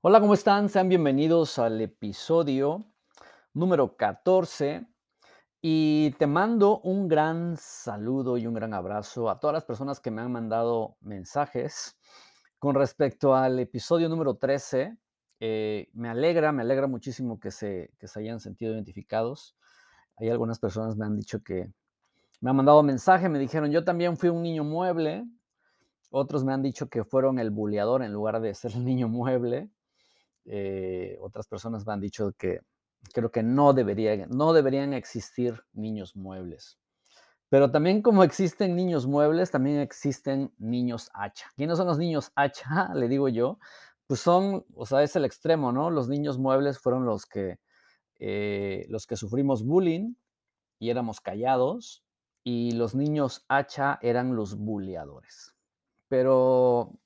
Hola, ¿cómo están? Sean bienvenidos al episodio número 14 y te mando un gran saludo y un gran abrazo a todas las personas que me han mandado mensajes con respecto al episodio número 13. Eh, me alegra, me alegra muchísimo que se, que se hayan sentido identificados. Hay algunas personas me han dicho que me han mandado mensaje, me dijeron, yo también fui un niño mueble. Otros me han dicho que fueron el buleador en lugar de ser el niño mueble. Eh, otras personas me han dicho que creo que no, debería, no deberían existir niños muebles. Pero también como existen niños muebles, también existen niños hacha. ¿Quiénes son los niños hacha? Le digo yo. Pues son, o sea, es el extremo, ¿no? Los niños muebles fueron los que, eh, los que sufrimos bullying y éramos callados. Y los niños hacha eran los bulleadores. Pero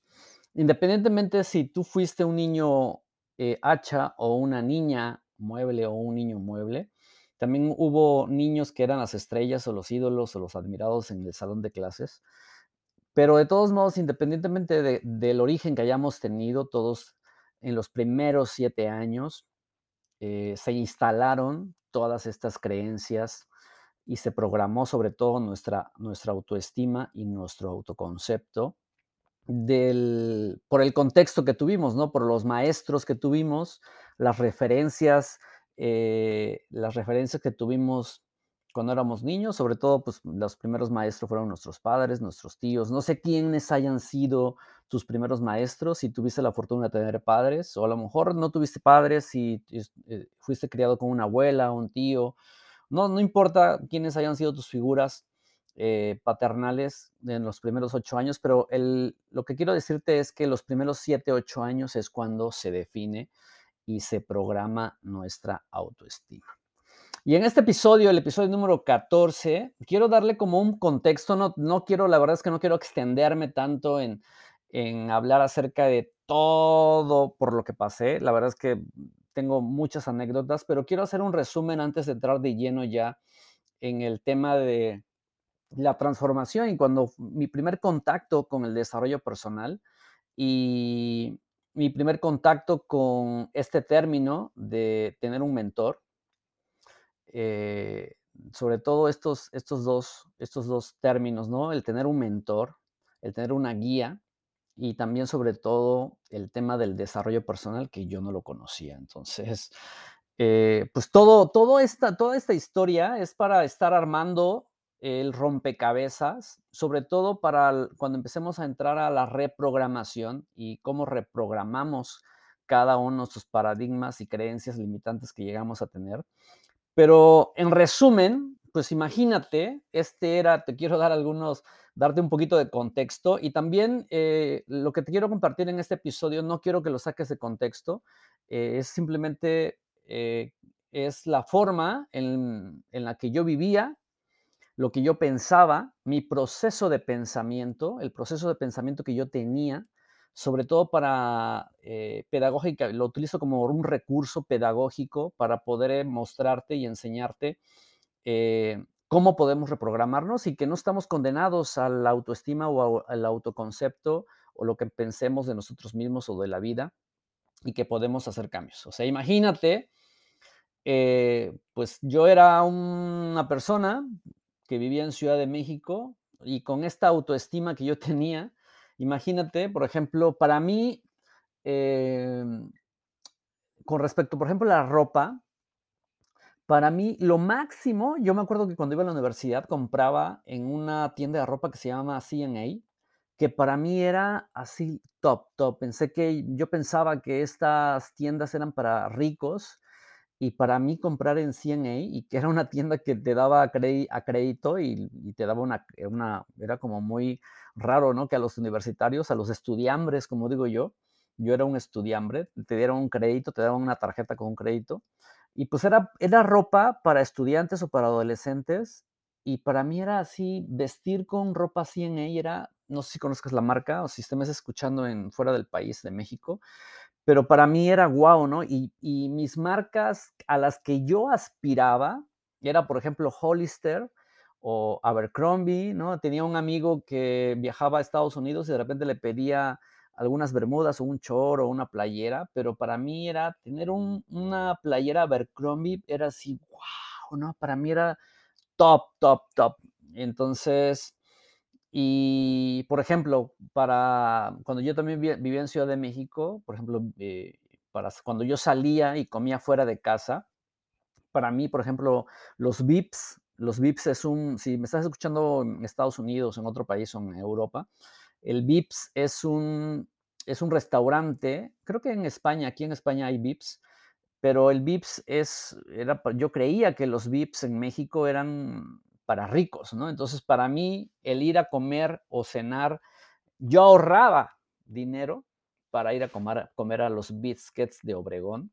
independientemente si tú fuiste un niño eh, hacha o una niña mueble o un niño mueble. También hubo niños que eran las estrellas o los ídolos o los admirados en el salón de clases. Pero de todos modos, independientemente del origen que hayamos tenido, todos en los primeros siete años eh, se instalaron todas estas creencias y se programó sobre todo nuestra, nuestra autoestima y nuestro autoconcepto por el contexto que tuvimos, ¿no? Por los maestros que tuvimos, las referencias, eh, las referencias que tuvimos cuando éramos niños, sobre todo, pues los primeros maestros fueron nuestros padres, nuestros tíos. No sé quiénes hayan sido tus primeros maestros, si tuviste la fortuna de tener padres, o a lo mejor no tuviste padres y eh, fuiste criado con una abuela, un tío. No, no importa quiénes hayan sido tus figuras, eh, paternales en los primeros ocho años, pero el, lo que quiero decirte es que los primeros siete, ocho años es cuando se define y se programa nuestra autoestima. Y en este episodio, el episodio número 14, quiero darle como un contexto, no, no quiero, la verdad es que no quiero extenderme tanto en, en hablar acerca de todo por lo que pasé, la verdad es que tengo muchas anécdotas, pero quiero hacer un resumen antes de entrar de lleno ya en el tema de, la transformación y cuando mi primer contacto con el desarrollo personal y mi primer contacto con este término de tener un mentor, eh, sobre todo estos, estos, dos, estos dos términos, ¿no? El tener un mentor, el tener una guía y también sobre todo el tema del desarrollo personal que yo no lo conocía. Entonces, eh, pues todo, todo esta, toda esta historia es para estar armando el rompecabezas, sobre todo para cuando empecemos a entrar a la reprogramación y cómo reprogramamos cada uno de nuestros paradigmas y creencias limitantes que llegamos a tener. Pero en resumen, pues imagínate, este era, te quiero dar algunos, darte un poquito de contexto y también eh, lo que te quiero compartir en este episodio, no quiero que lo saques de contexto, eh, es simplemente, eh, es la forma en, en la que yo vivía lo que yo pensaba, mi proceso de pensamiento, el proceso de pensamiento que yo tenía, sobre todo para eh, pedagógica, lo utilizo como un recurso pedagógico para poder eh, mostrarte y enseñarte eh, cómo podemos reprogramarnos y que no estamos condenados a la autoestima o al autoconcepto o lo que pensemos de nosotros mismos o de la vida y que podemos hacer cambios. O sea, imagínate, pues yo era una persona que vivía en Ciudad de México y con esta autoestima que yo tenía, imagínate, por ejemplo, para mí, em, con respecto, por ejemplo, a la ropa, para mí lo máximo, yo me acuerdo que cuando iba a la universidad compraba en una tienda de ropa que se llama CNA, que para mí era así top, top. Pensé que yo pensaba que estas tiendas eran para ricos y para mí comprar en CNA, y que era una tienda que te daba a crédito y, te daba una, una, era como muy raro, ¿no? Que a los universitarios, a los estudiambres, como digo yo, yo era un estudiambre, te dieron un crédito, te daban una tarjeta con un crédito, y pues era, era ropa para estudiantes o para adolescentes, y para mí era así, vestir con ropa CNA era, no sé si conozcas la marca o si estés escuchando en fuera del país de México, pero para mí era guau, ¿no? Y, mis marcas a las que yo aspiraba era, por ejemplo, Hollister o Abercrombie, ¿no? Tenía un amigo que viajaba a Estados Unidos y de repente le pedía algunas bermudas o un choro o una playera, pero para mí era tener un una playera Abercrombie, era así, guau, ¿no? Para mí era top, top, top. Entonces, y por ejemplo, para cuando yo también vi vivía en Ciudad de México, por ejemplo, eh, para cuando yo salía y comía fuera de casa, para mí, por ejemplo, los Vips, los Vips es un, si me estás escuchando en Estados Unidos, en otro país o en Europa, el Vips es un, es un restaurante, creo que en España, aquí en España hay Vips, pero el Vips es, era, yo creía que los Vips en México eran para ricos, ¿no? Entonces, para mí, el ir a comer o cenar, yo ahorraba dinero para ir a comer, comer a los biscuits de Obregón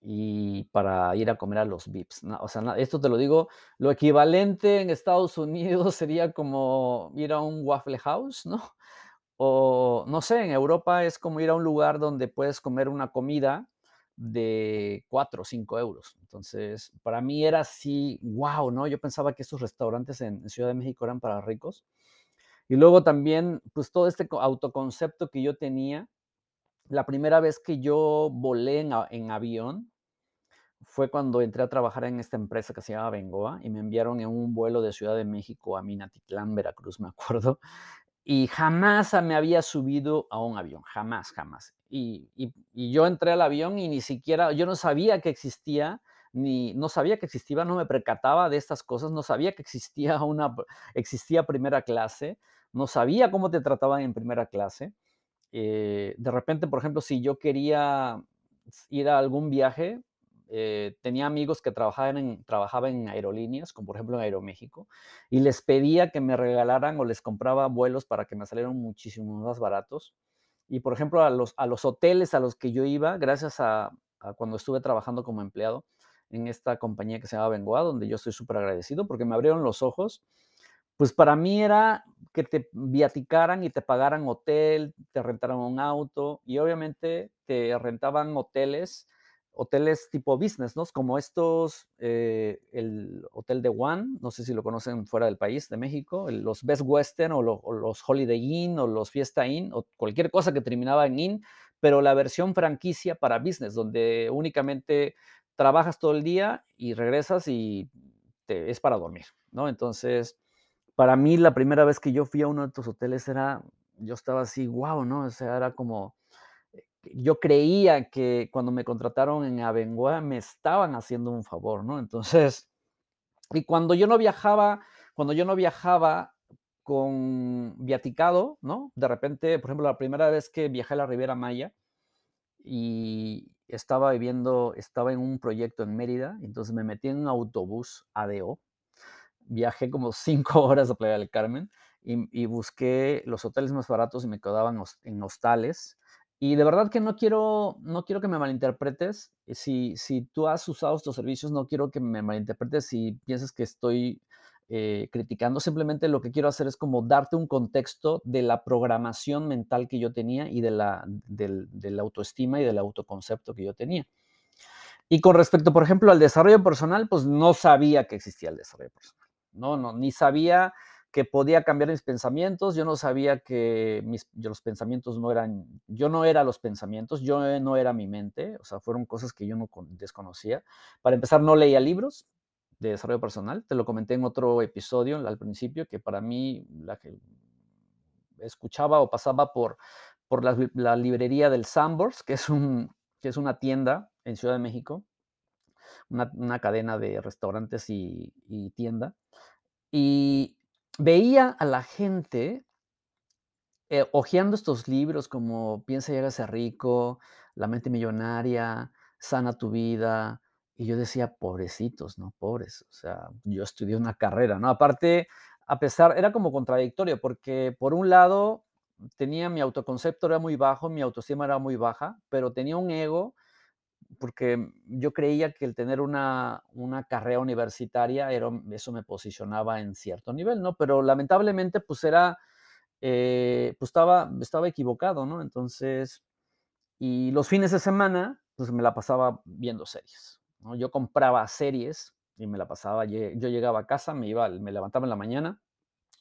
y para ir a comer a los Vips. ¿no? O sea, esto te lo digo, lo equivalente en Estados Unidos sería como ir a un Waffle House, ¿no? O no sé, en Europa es como ir a un lugar donde puedes comer una comida de 4 o 5 euros. Entonces, para mí era así, wow, ¿no? Yo pensaba que estos restaurantes en, Ciudad de México eran para ricos. Y luego también, pues todo este autoconcepto que yo tenía, la primera vez que yo volé en, en avión fue cuando entré a trabajar en esta empresa que se llama Bengoa y me enviaron en un vuelo de Ciudad de México a Minatitlán, Veracruz, me acuerdo y jamás me había subido a un avión, jamás, jamás. Y, yo entré al avión y ni siquiera, yo no sabía que existía, ni no sabía que existía, no me percataba de estas cosas, no sabía que existía una, existía primera clase, no sabía cómo te trataban en primera clase. Eh, de repente, por ejemplo, si yo quería ir a algún viaje, eh, tenía amigos que trabajaban en, trabajaban en aerolíneas, como por ejemplo en Aeroméxico, y les pedía que me regalaran o les compraba vuelos para que me salieran muchísimo más baratos. Y por ejemplo, a los, a los hoteles a los que yo iba, gracias a, cuando estuve trabajando como empleado en esta compañía que se llama Bengoa, donde yo estoy súper agradecido porque me abrieron los ojos, pues para mí era que te viaticaran y te pagaran hotel, te rentaran un auto y obviamente te rentaban hoteles hoteles tipo business, ¿no? Como estos, eh, el Hotel de One, no sé si lo conocen fuera del país, de México, los Best Western o, los Holiday Inn o los Fiesta Inn o cualquier cosa que terminaba en Inn, pero la versión franquicia para business, donde únicamente trabajas todo el día y regresas y es para dormir, ¿no? Entonces, para mí la primera vez que yo fui a uno de estos hoteles era, yo estaba así, wow, ¿no? O sea, era como yo creía que cuando me contrataron en Abengoa me estaban haciendo un favor, ¿no? Entonces, y cuando yo no viajaba, cuando yo no viajaba con viaticado, ¿no? De repente, por ejemplo, la primera vez que viajé a la Riviera Maya y estaba viviendo, estaba en un proyecto en Mérida, entonces me metí en un autobús ADO, viajé como cinco horas a Playa del Carmen y, y busqué los hoteles más baratos y me quedaban en hostales y de verdad que no quiero, no quiero que me malinterpretes. Si, si tú has usado estos servicios, no quiero que me malinterpretes si piensas que estoy eh, criticando. Simplemente lo que quiero hacer es como darte un contexto de la programación mental que yo tenía y de la, del, la autoestima y del autoconcepto que yo tenía. Y con respecto, por ejemplo, al desarrollo personal, pues no sabía que existía el desarrollo personal. No, no, ni sabía que podía cambiar mis pensamientos, yo no sabía que mis, los pensamientos no eran, yo no era los pensamientos, yo no era mi mente, o sea, fueron cosas que yo no desconocía. Para empezar, no leía libros de desarrollo personal, te lo comenté en otro episodio al principio, que para mí la que escuchaba o pasaba por, por la, librería del Sambors, que es, un, que es una tienda en Ciudad de México, una, cadena de restaurantes y, y tienda. Y veía a la gente eh, hojeando estos libros como Piensa y hágase rico, La mente millonaria, Sana tu vida. Y yo decía, pobrecitos, ¿no? Pobres. O sea, yo estudié una carrera, ¿no? Aparte, a pesar, era como contradictorio, porque por un lado tenía mi autoconcepto era muy bajo, mi autoestima era muy baja, pero tenía un ego porque yo creía que el tener una, carrera universitaria, era, eso me posicionaba en cierto nivel, ¿no? Pero lamentablemente, pues era, eh, pues estaba, estaba equivocado, ¿no? Entonces, y los fines de semana, pues me la pasaba viendo series, ¿no? Yo compraba series y me la pasaba, yo llegaba a casa, me iba, me levantaba en la mañana,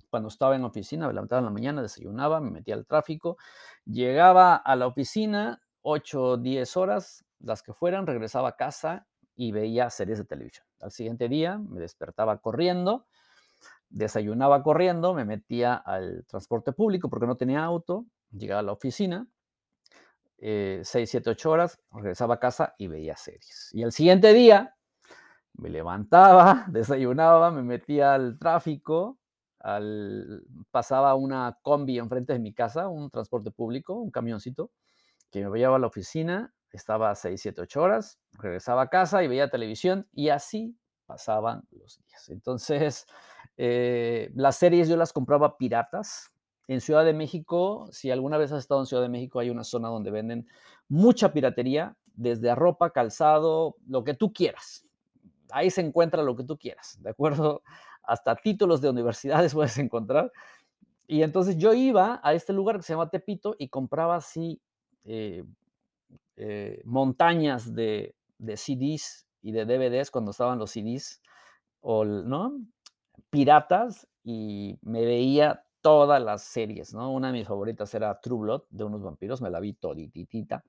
cuando estaba en oficina, me levantaba en la mañana, desayunaba, me metía al tráfico, llegaba a la oficina, 8 o 10 horas, las que fueran, regresaba a casa y veía series de televisión. Al siguiente día me despertaba corriendo, desayunaba corriendo, me metía al transporte público porque no tenía auto, llegaba a la oficina, 6, 7, 8 horas, regresaba a casa y veía series. Y al siguiente día me levantaba, desayunaba, me metía al tráfico, al, pasaba una combi enfrente de mi casa, un transporte público, un camioncito, que me llevaba a la oficina, estaba 6, 7, 8 horas, regresaba a casa y veía televisión y así pasaban los días. Entonces, eh, las series yo las compraba piratas. En Ciudad de México, si alguna vez has estado en Ciudad de México, hay una zona donde venden mucha piratería, desde ropa, calzado, lo que tú quieras. Ahí se encuentra lo que tú quieras, ¿de acuerdo? Hasta títulos de universidades puedes encontrar. Y entonces yo iba a este lugar que se llama Tepito y compraba así eh, eh, montañas de, de, CDs y de DVDs cuando estaban los CDs, o, ¿no? Piratas, y me veía todas las series, ¿no? Una de mis favoritas era True Blood, de unos vampiros, me la vi todititita.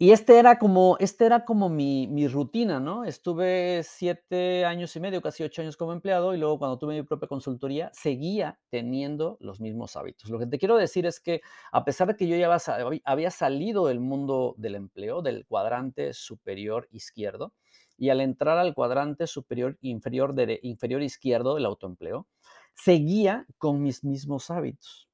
Y este era como, este era como mi, mi, rutina, ¿no? Estuve siete años y medio, casi ocho años como empleado, y luego cuando tuve mi propia consultoría, seguía teniendo los mismos hábitos. Lo que te quiero decir es que a pesar de que yo ya había salido del mundo del empleo, del cuadrante superior izquierdo, y al entrar al cuadrante superior inferior, inferior izquierdo del autoempleo, seguía con mis mismos hábitos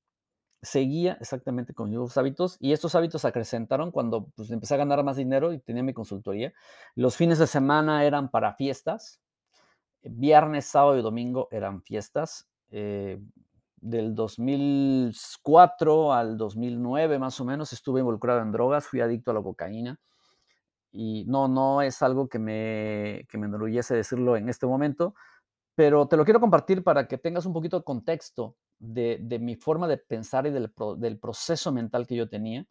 seguía exactamente con mis hábitos y estos hábitos acrecentaron cuando pues, empecé a ganar más dinero y tenía mi consultoría. Los fines de semana eran para fiestas, viernes, sábado y domingo eran fiestas. Eh, del 2004 al 2009 más o menos estuve involucrado en drogas, fui adicto a la cocaína y no, no es algo que me, que me enorgullece decirlo en este momento, pero te lo quiero compartir para que tengas un poquito de contexto de, mi forma de pensar y del, proceso mental que yo tenía.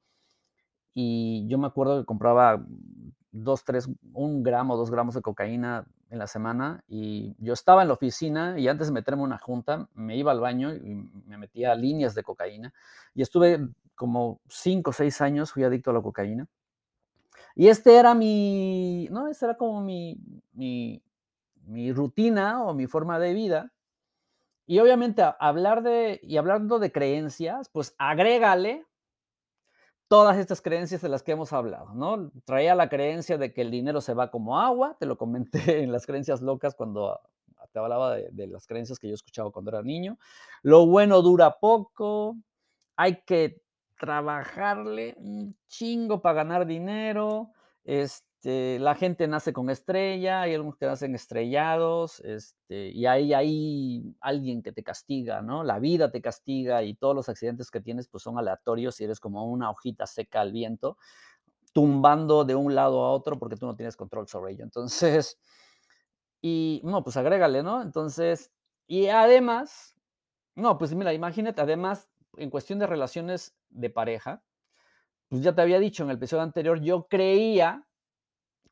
Y yo me acuerdo que compraba dos, tres, un gramo, dos gramos de cocaína en la semana y yo estaba en la oficina y antes de meterme una junta me iba al baño y me metía líneas de cocaína y estuve como cinco o seis años, fui adicto a la cocaína. Y este era mi, no, este era como mi, mi, mi rutina o mi forma de vida. Y obviamente hablar de, y hablando de creencias, pues agrégale todas estas creencias de las que hemos hablado, ¿no? Traía la creencia de que el dinero se va como agua, te lo comenté en las creencias locas cuando te hablaba de, de las creencias que yo escuchaba cuando era niño. Lo bueno dura poco, hay que trabajarle un chingo para ganar dinero, este este, la gente nace con estrella, hay algunos que nacen estrellados, este, y hay, hay alguien que te castiga, ¿no? La vida te castiga y todos los accidentes que tienes pues son aleatorios y eres como una hojita seca al viento, tumbando de un lado a otro porque tú no tienes control sobre ello. Entonces, y no, pues agrégale, ¿no? Entonces, y además, no, pues mira, imagínate, además, en cuestión de relaciones de pareja, pues ya te había dicho en el episodio anterior, yo creía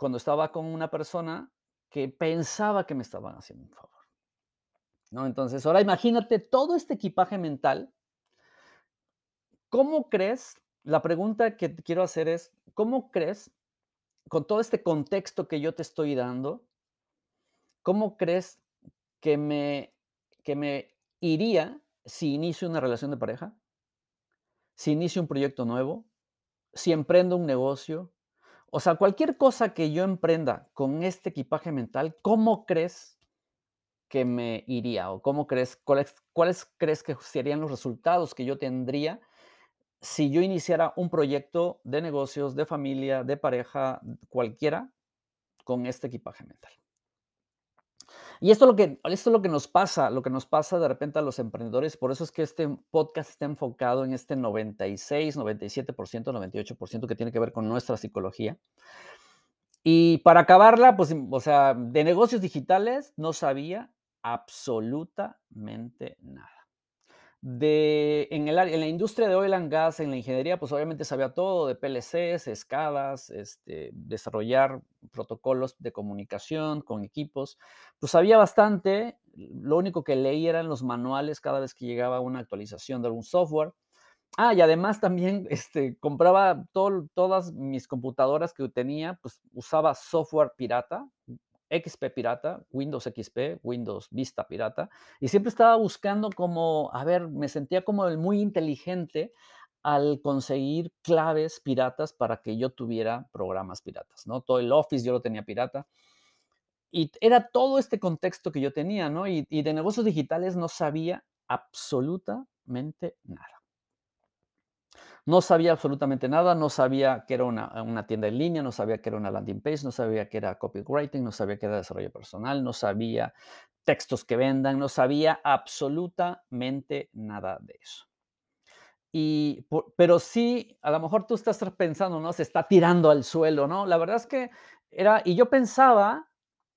cuando estaba con una persona que pensaba que me estaban haciendo un favor. ¿No? Entonces, ahora imagínate todo este equipaje mental. ¿Cómo crees? La pregunta que quiero hacer es, ¿cómo crees, con todo este contexto que yo te estoy dando, cómo crees que me, que me iría si inicio una relación de pareja? Si inicio un proyecto nuevo, si emprendo un negocio, o sea, cualquier cosa que yo emprenda con este equipaje mental, ¿cómo crees que me iría? ¿O cómo crees, cuáles, cuáles crees que serían los resultados que yo tendría si yo iniciara un proyecto de negocios, de familia, de pareja, cualquiera, con este equipaje mental? Y esto es, lo que, esto es lo que nos pasa, lo que nos pasa de repente a los emprendedores. Por eso es que este podcast está enfocado en este 96, 97%, 98% que tiene que ver con nuestra psicología. Y para acabarla, pues, o sea, de negocios digitales no sabía absolutamente nada de, en, el, en la industria de oil and gas, en la ingeniería, pues obviamente sabía todo de PLCs, escadas, este, desarrollar protocolos de comunicación con equipos, pues sabía bastante, lo único que leí eran los manuales cada vez que llegaba una actualización de algún software. Ah, y además también, este, compraba todo todas mis computadoras que tenía, pues, usaba software pirata, XP pirata, Windows XP, Windows Vista pirata, y siempre estaba buscando como, a ver, me sentía como el muy inteligente al conseguir claves piratas para que yo tuviera programas piratas, ¿no? Todo el Office yo lo tenía pirata. Y era todo este contexto que yo tenía, ¿no? Y, y de negocios digitales no sabía absolutamente nada. No sabía absolutamente nada, no sabía que era una, tienda en línea, no sabía que era una landing page, no sabía que era copywriting, no sabía que era desarrollo personal, no sabía textos que vendan, no sabía absolutamente nada de eso. Y, pero sí, a lo mejor tú estás pensando, ¿no? Se está tirando al suelo, ¿no? La verdad es que era, y yo pensaba,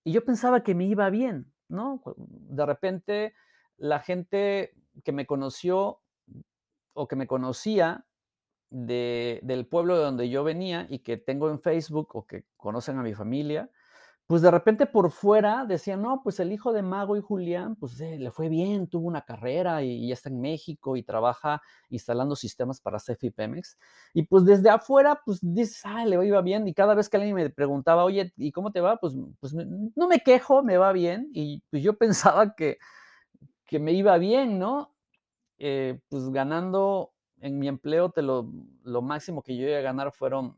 y yo pensaba que me iba bien, ¿no? De repente la gente que me conoció o que me conocía del pueblo de donde yo venía y que tengo en Facebook o que conocen a mi familia, pues de repente por fuera decían, no, pues el hijo de Mago y Julián, pues eh, le fue bien, tuvo una carrera y, ya está en México y trabaja instalando sistemas para CFI Pemex. Y pues desde afuera, pues dices, ah, le iba bien. Y cada vez que alguien me preguntaba, oye, ¿y cómo te va? Pues, pues no me quejo, me va bien. Y pues yo pensaba que, que me iba bien, ¿no? Eh, pues ganando en mi empleo, te lo, lo máximo que yo iba a ganar fueron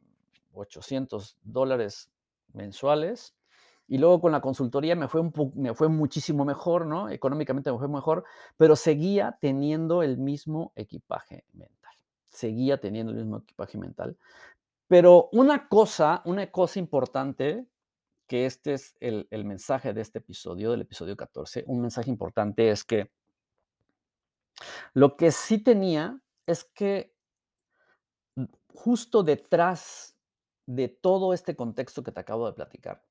800 dólares mensuales. Y luego con la consultoría me fue, un me fue muchísimo mejor, ¿no? Económicamente me fue mejor, pero seguía teniendo el mismo equipaje mental. Seguía teniendo el mismo equipaje mental. Pero una cosa, una cosa importante, que este es el, el mensaje de este episodio, del episodio 14, un mensaje importante es que lo que sí tenía es que mm, justo detrás de todo este contexto que te acabo de platicar,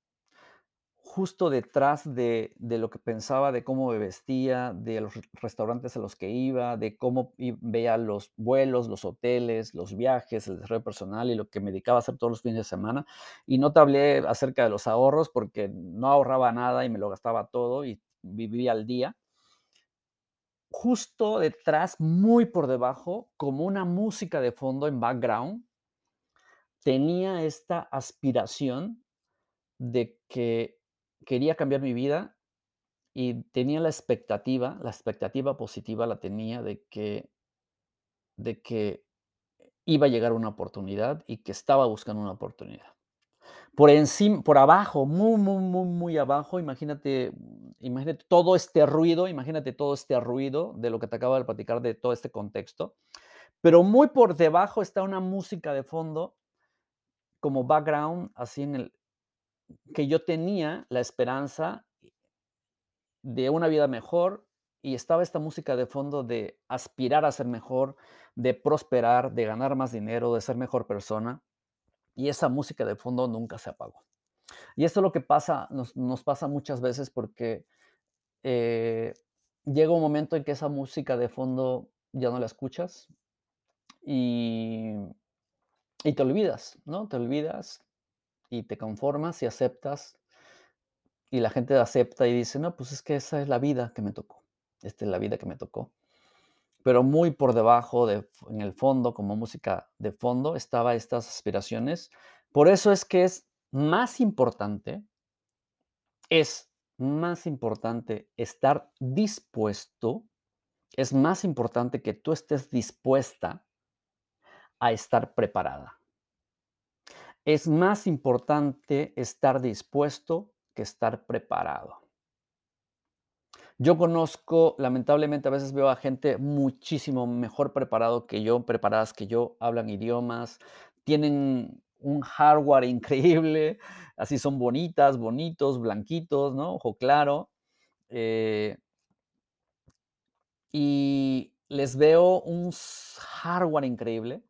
justo detrás de, lo que pensaba, de cómo me vestía, de los restaurantes a los que iba, de cómo veía los vuelos, los hoteles, los viajes, el desarrollo personal y lo que me dedicaba a hacer todos los fines de semana. Y no te hablé acerca de los ahorros porque no ahorraba nada y me lo gastaba todo y vivía al día justo detrás, muy por debajo, como una música de fondo en background, tenía esta aspiración de que quería cambiar mi vida y tenía la expectativa, la expectativa positiva la tenía de que, de que iba a llegar una oportunidad y que estaba buscando una oportunidad. Por encima, por abajo, muy, muy, muy, muy abajo, imagínate, imagínate todo este ruido, imagínate todo este ruido de lo que te acabo de platicar, de todo este contexto. Pero muy por debajo está una música de fondo como background, así en el que yo tenía la esperanza de una vida mejor y estaba esta música de fondo de aspirar a ser mejor, de prosperar, de ganar más dinero, de ser mejor persona y esa música de fondo nunca se apagó. Y esto es lo que pasa, nos, pasa muchas veces porque eh, llega un momento en que esa música de fondo ya no la escuchas y, y te olvidas, ¿no? Te olvidas y te conformas y aceptas y la gente acepta y dice, no, pues es que esa es la vida que me tocó, esta es la vida que me tocó pero muy por debajo, de, en el fondo, como música de fondo, estaba estas aspiraciones. Por eso es que es más importante, es más importante estar dispuesto, es más importante que tú estés dispuesta a estar preparada. Es más importante estar dispuesto que estar preparado. Yo conozco, lamentablemente a veces veo a gente muchísimo mejor preparado que yo, preparadas que yo, hablan idiomas, tienen un hardware increíble, así son bonitas, bonitos, blanquitos, ¿no? Ojo claro. Eh y les veo un hardware increíble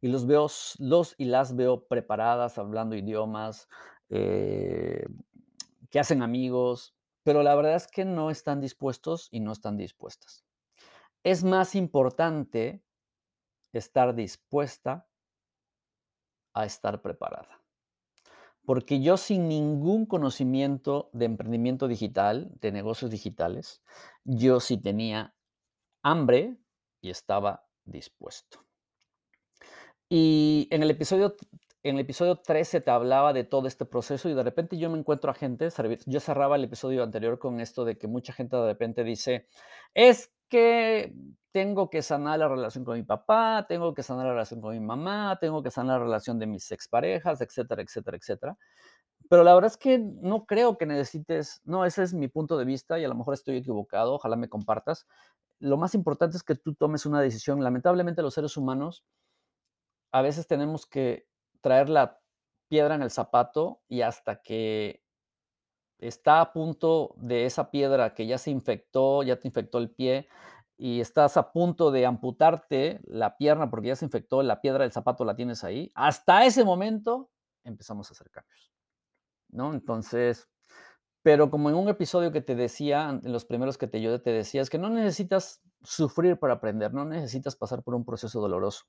y los veo, los y las veo preparadas, hablando idiomas, eh, que hacen amigos, pero la verdad es que no están dispuestos y no están dispuestas. Es más importante estar dispuesta a estar preparada. porque yo sin ningún conocimiento de emprendimiento digital, de negocios digitales, yo sí tenía hambre y estaba dispuesto. Y en el episodio en el episodio 13 te hablaba de todo este proceso y de repente yo me encuentro a gente, yo cerraba el episodio anterior con esto de que mucha gente de repente dice, es que tengo que sanar la relación con mi papá, tengo que sanar la relación con mi mamá, tengo que sanar la relación de mis exparejas, etcétera, etcétera, etcétera. Pero la verdad es que no creo que necesites, no, ese es mi punto de vista y a lo mejor estoy equivocado, ojalá me compartas. Lo más importante es que tú tomes una decisión. Lamentablemente los seres humanos a veces tenemos que traer la piedra en el zapato y hasta que está a punto de esa piedra que ya se infectó, ya te infectó el pie y estás a punto de amputarte la pierna porque ya se infectó, la piedra del zapato la tienes ahí, hasta ese momento empezamos a hacer cambios. ¿No? Entonces, pero como en un episodio que te decía, en los primeros que te yo te decía, es que no necesitas sufrir para aprender, no necesitas pasar por un proceso doloroso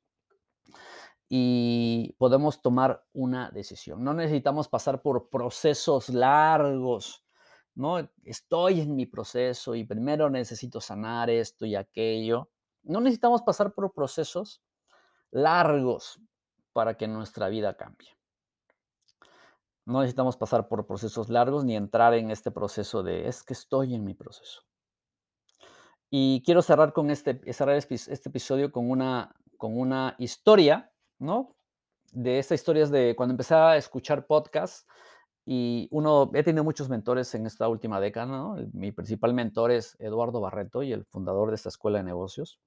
y podemos tomar una decisión. No necesitamos pasar por procesos largos, ¿no? Estoy en mi proceso y primero necesito sanar esto y aquello. No necesitamos pasar por procesos largos para que nuestra vida cambie. No necesitamos pasar por procesos largos ni entrar en este proceso de es que estoy en mi proceso. Y quiero cerrar con este, cerrar este episodio con una, con una historia De esta historia es de cuando empecé a escuchar podcasts y uno, he tenido muchos mentores en esta última década. Mi principal mentor es Eduardo Barreto y el fundador de esta escuela de negocios.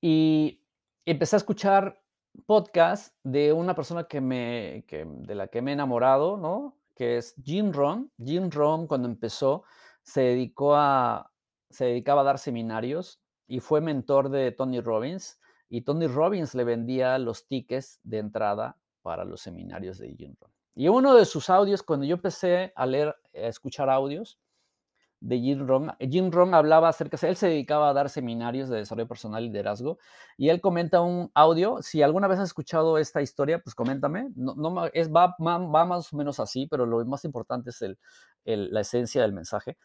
Y empecé a escuchar podcasts de una persona que me, que, de la que me he enamorado, ¿no? Que es Jim Rohn. Jim Rohn cuando empezó se dedicó a, se dedicaba a dar seminarios y fue mentor de Tony Robbins y Tony Robbins le vendía los tickets de entrada para los seminarios de Jim Rohn. Y uno de sus audios, cuando yo empecé a leer, a escuchar audios de Jim Rohn, Jim Rohn hablaba acerca, él se dedicaba a dar seminarios de desarrollo personal y liderazgo, y él comenta un audio, si alguna vez has escuchado esta historia, pues coméntame, no, no es, va, va, más o menos así, pero lo más importante es el, la esencia del mensaje.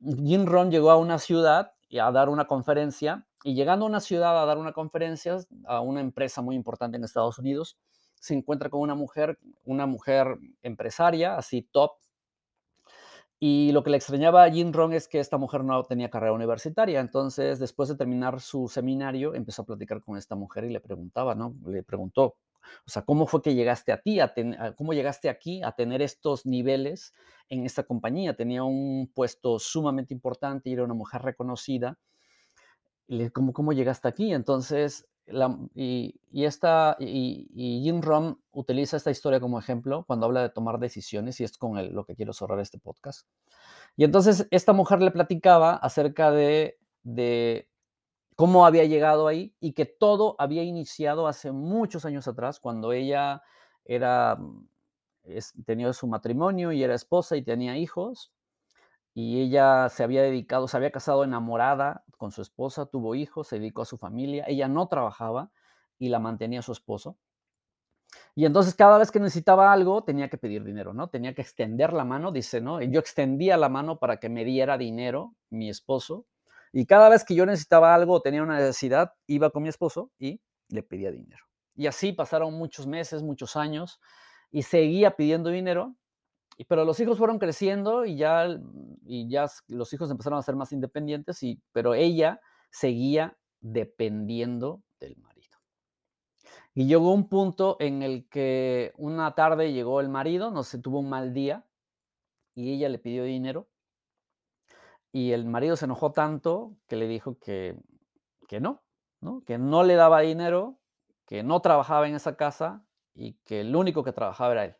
Jim Rohn llegó a una ciudad a dar una conferencia y llegando a una ciudad a dar una conferencia, a una empresa muy importante en Estados Unidos, se encuentra con una mujer, una mujer empresaria, así top. Y lo que le extrañaba a Jim Rohn es que esta mujer no tenía carrera universitaria. Entonces, después de terminar su seminario, empezó a platicar con esta mujer y le preguntaba, ¿no? Le preguntó, o sea, ¿cómo fue que llegaste a ti, a cómo llegaste aquí a tener estos niveles en esta compañía? Tenía un puesto sumamente importante y era una mujer reconocida ¿cómo, cómo llegaste aquí? Entonces, y, y, esta, y, Jim Rohn utiliza esta historia como ejemplo cuando habla de tomar decisiones y es con lo que quiero cerrar este podcast. Y entonces esta mujer le platicaba acerca de, de cómo había llegado ahí y que todo había iniciado hace muchos años atrás cuando ella era, tenía su matrimonio y era esposa y tenía hijos y ella se había dedicado, se había casado enamorada con su esposa, tuvo hijos, se dedicó a su familia, ella no trabajaba y la mantenía su esposo. Y entonces cada vez que necesitaba algo tenía que pedir dinero, ¿no? Tenía que extender la mano, dice, ¿no? Yo extendía la mano para que me diera dinero mi esposo. Y cada vez que yo necesitaba algo o tenía una necesidad, iba con mi esposo y le pedía dinero. Y así pasaron muchos meses, muchos años, y seguía pidiendo dinero pero los hijos fueron creciendo y ya, y ya los hijos empezaron a ser más independientes, y, pero ella seguía dependiendo del marido. Y llegó un punto en el que una tarde llegó el marido, no sé, tuvo un mal día y ella le pidió dinero y el marido se enojó tanto que le dijo que, que no, ¿no? que no le daba dinero, que no trabajaba en esa casa y que el único que trabajaba era él.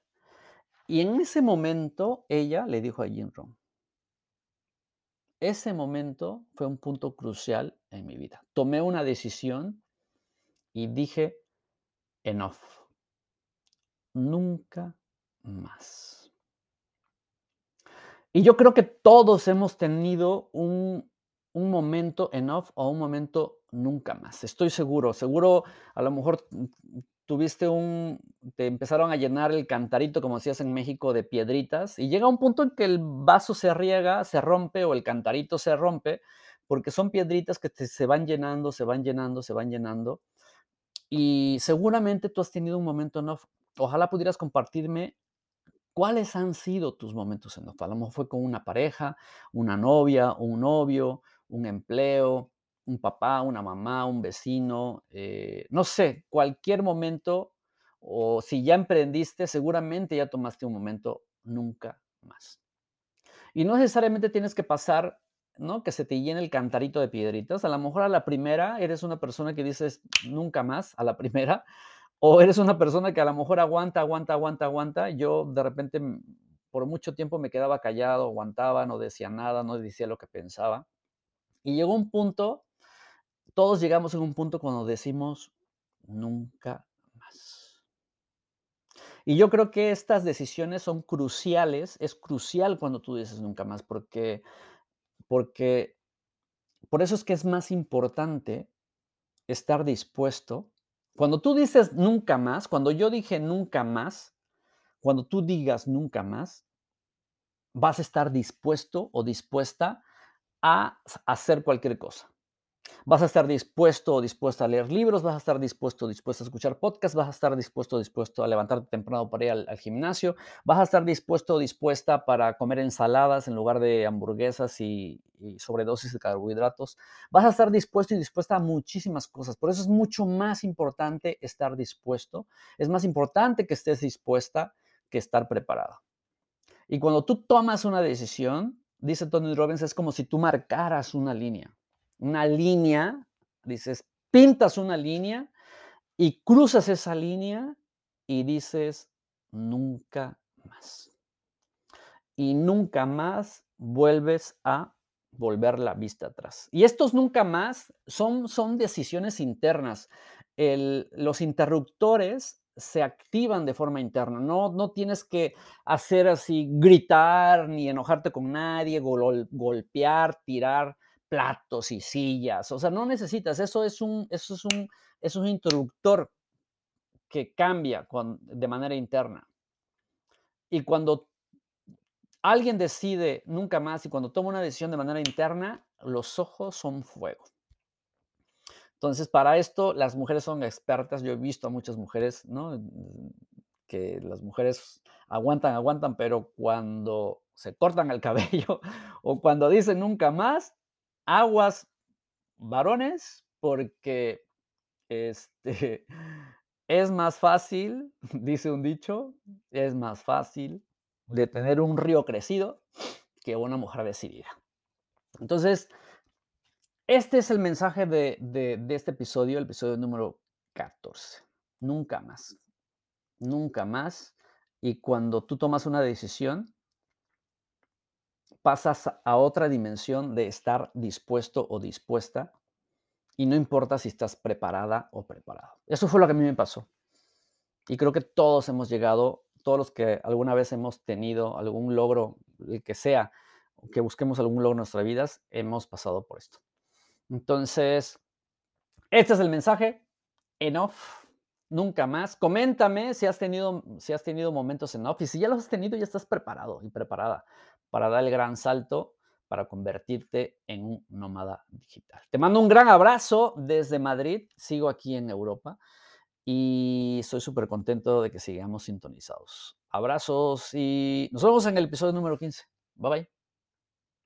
Y en ese momento ella le dijo a Jim Rohn, ese momento fue un punto crucial en mi vida. Tomé una decisión y dije, enough, nunca más. Y yo creo que todos hemos tenido un, un momento enough o un momento nunca más. Estoy seguro, seguro a lo mejor tuviste un, te empezaron a llenar el cantarito, como decías en México, de piedritas, y llega un punto en que el vaso se riega, se rompe o el cantarito se rompe, porque son piedritas que se van llenando, se van llenando, se van llenando. Y seguramente tú has tenido un momento en off. Ojalá pudieras compartirme cuáles han sido tus momentos en off. A lo mejor fue con una pareja, una novia, un novio, un empleo, un papá, una mamá, un vecino, eh, no sé, cualquier momento, o si ya emprendiste, seguramente ya tomaste un momento nunca más. Y no necesariamente tienes que pasar, ¿no? Que se te llene el cantarito de piedritas. A lo mejor a la primera eres una persona que dices nunca más, a la primera, o eres una persona que a lo mejor aguanta, aguanta, aguanta, aguanta. Yo de repente por mucho tiempo me quedaba callado, aguantaba, no decía nada, no decía lo que pensaba. Y llegó un punto todos llegamos a un punto cuando decimos nunca más. Y yo creo que estas decisiones son cruciales, es crucial cuando tú dices nunca más, porque, porque por eso es que es más importante estar dispuesto. Cuando tú dices nunca más, cuando yo dije nunca más, cuando tú digas nunca más, vas a estar dispuesto o dispuesta a hacer cualquier cosa. Vas a estar dispuesto o dispuesta a leer libros, vas a estar dispuesto o dispuesta a escuchar podcasts, vas a estar dispuesto o dispuesto a levantarte temprano para ir al, gimnasio, vas a estar dispuesto o dispuesta para comer ensaladas en lugar de hamburguesas y, sobredosis de carbohidratos. Vas a estar dispuesto y dispuesta a muchísimas cosas. Por eso es mucho más importante estar dispuesto. Es más importante que estés dispuesta que estar preparado. Y cuando tú tomas una decisión, dice Tony Robbins, es como si tú marcaras una línea una línea, dices, pintas una línea y cruzas esa línea y dices, nunca más. Y nunca más vuelves a volver la vista atrás. Y estos nunca más son, son decisiones internas. los interruptores se activan de forma interna. No, no tienes que hacer así, gritar, ni enojarte con nadie, golpear, tirar platos y sillas. O sea, no necesitas, eso es un, eso es un, es un interruptor que cambia con, de manera interna. Y cuando alguien decide nunca más y cuando toma una decisión de manera interna, los ojos son fuego. Entonces, para esto, las mujeres son expertas. Yo he visto a muchas mujeres, ¿no? Que las mujeres aguantan, aguantan, pero cuando se cortan el cabello o cuando dicen nunca más, aguas varones, porque este, es más fácil, dice un dicho, es más fácil de tener un río crecido que una mujer decidida. Entonces, este es el mensaje de, de este episodio, el episodio número 14. Nunca más. Nunca más. Y cuando tú tomas una decisión, pasas a otra dimensión de estar dispuesto o dispuesta y no importa si estás preparada o preparado. Eso fue lo que a mí me pasó. Y creo que todos hemos llegado, todos los que alguna vez hemos tenido algún logro, el que sea, que busquemos algún logro en nuestras vidas, hemos pasado por esto. Entonces, este es el mensaje. Enough. Nunca más. Coméntame si has tenido, si has tenido momentos en off y si ya los has tenido, ya estás preparado y preparada para dar el gran salto para convertirte en un nómada digital. Te mando un gran abrazo desde Madrid, sigo aquí en Europa y estoy súper contento de que sigamos sintonizados. Abrazos y nos vemos en el episodio número 15. Bye bye.